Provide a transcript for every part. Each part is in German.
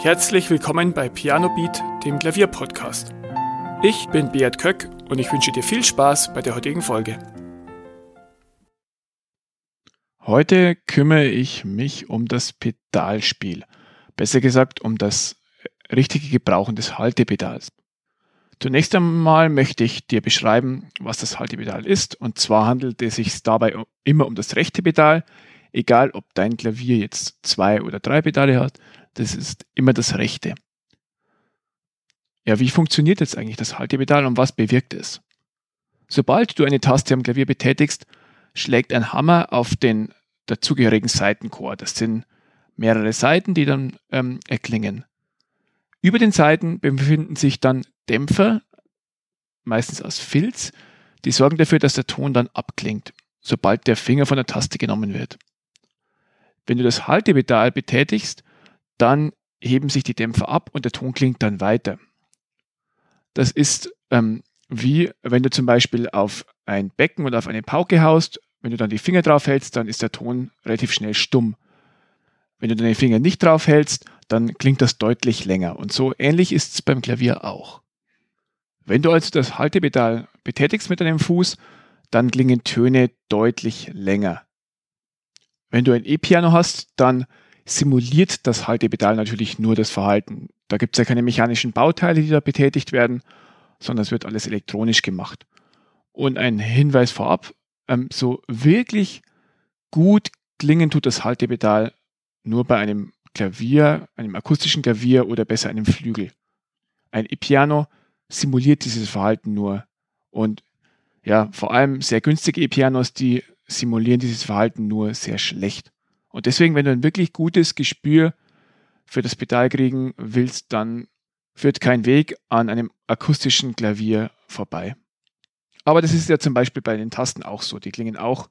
Herzlich willkommen bei Piano Beat, dem Klavierpodcast. Ich bin Beat Köck und ich wünsche dir viel Spaß bei der heutigen Folge. Heute kümmere ich mich um das Pedalspiel. Besser gesagt um das richtige Gebrauchen des Haltepedals. Zunächst einmal möchte ich dir beschreiben, was das Haltepedal ist. Und zwar handelt es sich dabei immer um das rechte Pedal, egal ob dein Klavier jetzt zwei oder drei Pedale hat. Das ist immer das rechte. Ja, wie funktioniert jetzt eigentlich das Haltepedal und was bewirkt es? Sobald du eine Taste am Klavier betätigst, schlägt ein Hammer auf den dazugehörigen Seitenchor. Das sind mehrere Seiten, die dann ähm, erklingen. Über den Seiten befinden sich dann Dämpfer, meistens aus Filz, die sorgen dafür, dass der Ton dann abklingt, sobald der Finger von der Taste genommen wird. Wenn du das Haltepedal betätigst, dann heben sich die Dämpfer ab und der Ton klingt dann weiter. Das ist ähm, wie wenn du zum Beispiel auf ein Becken oder auf eine Pauke haust, wenn du dann die Finger drauf hältst, dann ist der Ton relativ schnell stumm. Wenn du deine Finger nicht drauf hältst, dann klingt das deutlich länger. Und so ähnlich ist es beim Klavier auch. Wenn du also das Haltepedal betätigst mit deinem Fuß, dann klingen Töne deutlich länger. Wenn du ein E-Piano hast, dann simuliert das Haltepedal natürlich nur das Verhalten. Da gibt es ja keine mechanischen Bauteile, die da betätigt werden, sondern es wird alles elektronisch gemacht. Und ein Hinweis vorab, ähm, so wirklich gut klingen tut das Haltepedal nur bei einem Klavier, einem akustischen Klavier oder besser einem Flügel. Ein E-Piano simuliert dieses Verhalten nur. Und ja, vor allem sehr günstige E-Pianos, die simulieren dieses Verhalten nur sehr schlecht. Und deswegen, wenn du ein wirklich gutes Gespür für das Pedal kriegen willst, dann führt kein Weg an einem akustischen Klavier vorbei. Aber das ist ja zum Beispiel bei den Tasten auch so. Die klingen auch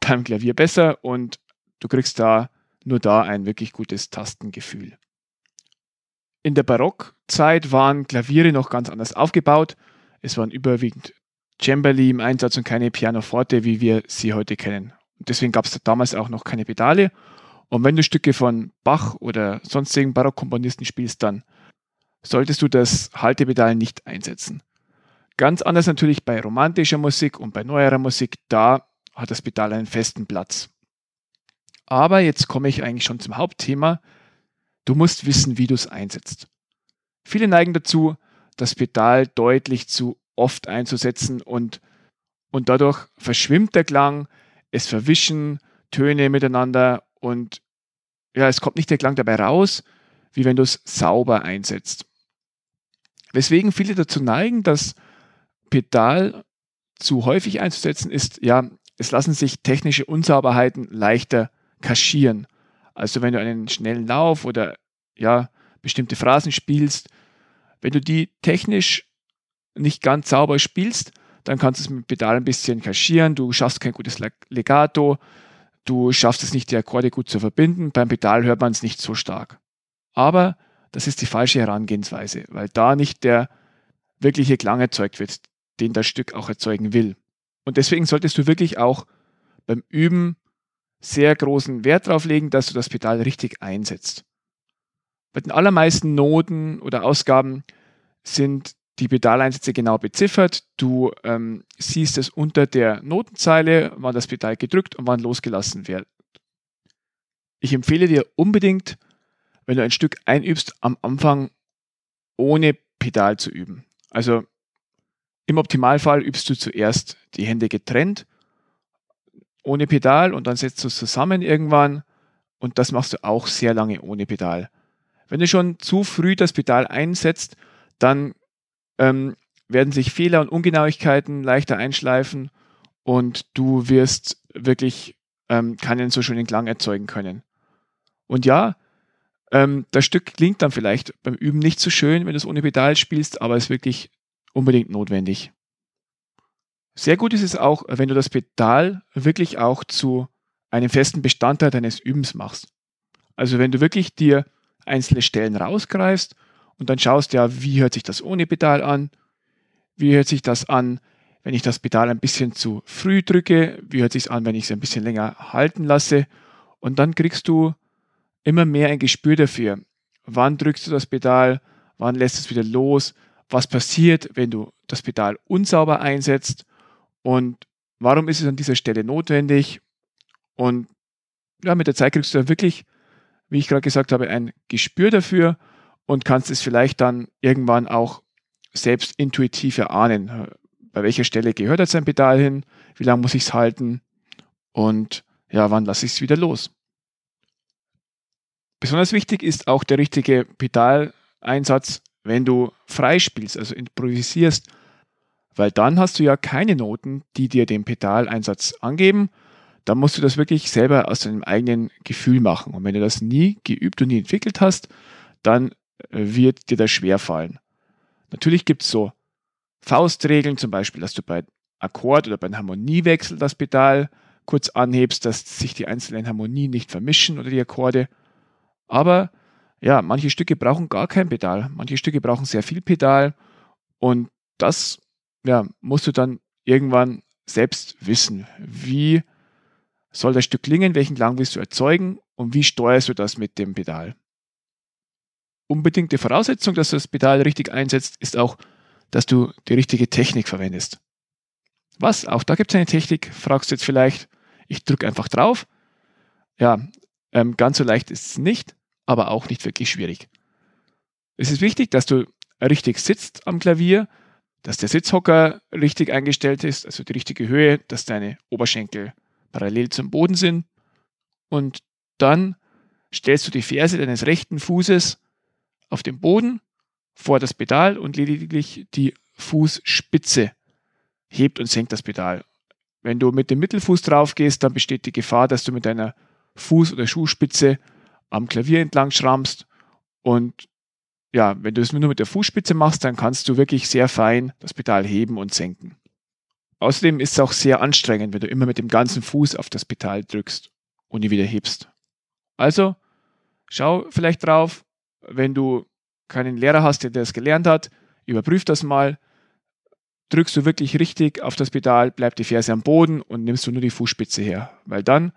beim Klavier besser und du kriegst da nur da ein wirklich gutes Tastengefühl. In der Barockzeit waren Klaviere noch ganz anders aufgebaut. Es waren überwiegend Cembali im Einsatz und keine Pianoforte, wie wir sie heute kennen. Deswegen gab es damals auch noch keine Pedale. Und wenn du Stücke von Bach oder sonstigen Barockkomponisten spielst, dann solltest du das Haltepedal nicht einsetzen. Ganz anders natürlich bei romantischer Musik und bei neuerer Musik, da hat das Pedal einen festen Platz. Aber jetzt komme ich eigentlich schon zum Hauptthema. Du musst wissen, wie du es einsetzt. Viele neigen dazu, das Pedal deutlich zu oft einzusetzen und, und dadurch verschwimmt der Klang, es verwischen Töne miteinander und ja, es kommt nicht der Klang dabei raus, wie wenn du es sauber einsetzt. Weswegen viele dazu neigen, das Pedal zu häufig einzusetzen, ist, ja, es lassen sich technische Unsauberheiten leichter kaschieren. Also wenn du einen schnellen Lauf oder ja, bestimmte Phrasen spielst, wenn du die technisch nicht ganz sauber spielst, dann kannst du es mit Pedal ein bisschen kaschieren, du schaffst kein gutes Legato, du schaffst es nicht, die Akkorde gut zu verbinden, beim Pedal hört man es nicht so stark. Aber das ist die falsche Herangehensweise, weil da nicht der wirkliche Klang erzeugt wird, den das Stück auch erzeugen will. Und deswegen solltest du wirklich auch beim Üben sehr großen Wert darauf legen, dass du das Pedal richtig einsetzt. Bei den allermeisten Noten oder Ausgaben sind die Pedaleinsätze genau beziffert. Du ähm, siehst es unter der Notenzeile, wann das Pedal gedrückt und wann losgelassen wird. Ich empfehle dir unbedingt, wenn du ein Stück einübst, am Anfang ohne Pedal zu üben. Also im Optimalfall übst du zuerst die Hände getrennt ohne Pedal und dann setzt du es zusammen irgendwann und das machst du auch sehr lange ohne Pedal. Wenn du schon zu früh das Pedal einsetzt, dann ähm, werden sich Fehler und Ungenauigkeiten leichter einschleifen und du wirst wirklich ähm, keinen so schönen Klang erzeugen können. Und ja, ähm, das Stück klingt dann vielleicht beim Üben nicht so schön, wenn du es ohne Pedal spielst, aber es ist wirklich unbedingt notwendig. Sehr gut ist es auch, wenn du das Pedal wirklich auch zu einem festen Bestandteil deines Übens machst. Also wenn du wirklich dir einzelne Stellen rausgreifst und dann schaust, ja, wie hört sich das ohne Pedal an? Wie hört sich das an, wenn ich das Pedal ein bisschen zu früh drücke? Wie hört sich an, wenn ich es ein bisschen länger halten lasse? Und dann kriegst du immer mehr ein Gespür dafür, wann drückst du das Pedal, wann lässt es wieder los, was passiert, wenn du das Pedal unsauber einsetzt und warum ist es an dieser Stelle notwendig. Und ja, mit der Zeit kriegst du dann wirklich, wie ich gerade gesagt habe, ein Gespür dafür und kannst es vielleicht dann irgendwann auch selbst intuitiv erahnen. Bei welcher Stelle gehört jetzt ein Pedal hin? Wie lange muss ich es halten? Und ja, wann lasse ich es wieder los? Besonders wichtig ist auch der richtige Pedaleinsatz, wenn du frei spielst, also improvisierst, weil dann hast du ja keine Noten, die dir den Pedaleinsatz angeben. Dann musst du das wirklich selber aus deinem eigenen Gefühl machen. Und wenn du das nie geübt und nie entwickelt hast, dann äh, wird dir das schwer fallen. Natürlich gibt es so Faustregeln, zum Beispiel, dass du bei Akkord oder beim Harmoniewechsel das Pedal kurz anhebst, dass sich die einzelnen Harmonien nicht vermischen oder die Akkorde. Aber ja, manche Stücke brauchen gar kein Pedal, manche Stücke brauchen sehr viel Pedal und das ja, musst du dann irgendwann selbst wissen. Wie soll das Stück klingen, welchen Klang willst du erzeugen und wie steuerst du das mit dem Pedal? Unbedingte Voraussetzung, dass du das Pedal richtig einsetzt, ist auch, dass du die richtige Technik verwendest. Was? Auch da gibt es eine Technik, fragst du jetzt vielleicht. Ich drücke einfach drauf. Ja, ähm, ganz so leicht ist es nicht, aber auch nicht wirklich schwierig. Es ist wichtig, dass du richtig sitzt am Klavier, dass der Sitzhocker richtig eingestellt ist, also die richtige Höhe, dass deine Oberschenkel parallel zum Boden sind. Und dann stellst du die Ferse deines rechten Fußes auf den Boden vor das Pedal und lediglich die Fußspitze hebt und senkt das Pedal. Wenn du mit dem Mittelfuß drauf gehst, dann besteht die Gefahr, dass du mit deiner Fuß- oder Schuhspitze am Klavier entlang schrammst. Und ja, wenn du es nur mit der Fußspitze machst, dann kannst du wirklich sehr fein das Pedal heben und senken. Außerdem ist es auch sehr anstrengend, wenn du immer mit dem ganzen Fuß auf das Pedal drückst und ihn wieder hebst. Also schau vielleicht drauf, wenn du keinen Lehrer hast, der das gelernt hat, überprüf das mal. Drückst du wirklich richtig auf das Pedal, bleibt die Ferse am Boden und nimmst du nur die Fußspitze her, weil dann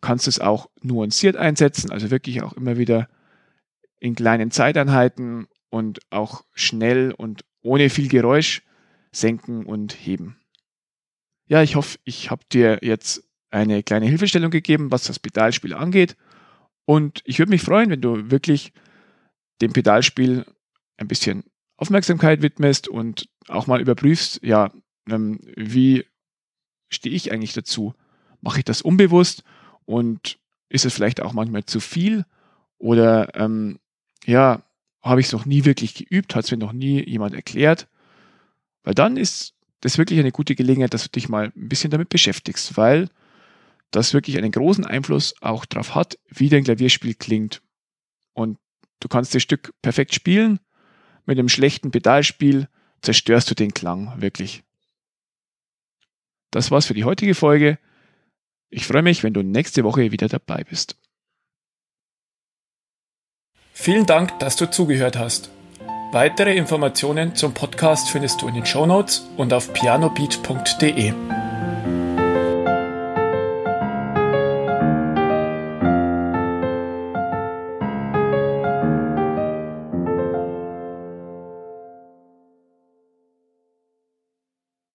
kannst du es auch nuanciert einsetzen, also wirklich auch immer wieder in kleinen Zeiteinheiten und auch schnell und ohne viel Geräusch senken und heben. Ja, ich hoffe, ich habe dir jetzt eine kleine Hilfestellung gegeben, was das Pedalspiel angeht. Und ich würde mich freuen, wenn du wirklich dem Pedalspiel ein bisschen Aufmerksamkeit widmest und auch mal überprüfst, ja, ähm, wie stehe ich eigentlich dazu? Mache ich das unbewusst und ist es vielleicht auch manchmal zu viel? Oder ähm, ja, habe ich es noch nie wirklich geübt, hat es mir noch nie jemand erklärt? Weil dann ist das wirklich eine gute Gelegenheit, dass du dich mal ein bisschen damit beschäftigst, weil das wirklich einen großen Einfluss auch darauf hat, wie dein Klavierspiel klingt. Und du kannst das Stück perfekt spielen, mit einem schlechten Pedalspiel zerstörst du den Klang wirklich. Das war's für die heutige Folge. Ich freue mich, wenn du nächste Woche wieder dabei bist. Vielen Dank, dass du zugehört hast. Weitere Informationen zum Podcast findest du in den Shownotes und auf pianobeat.de.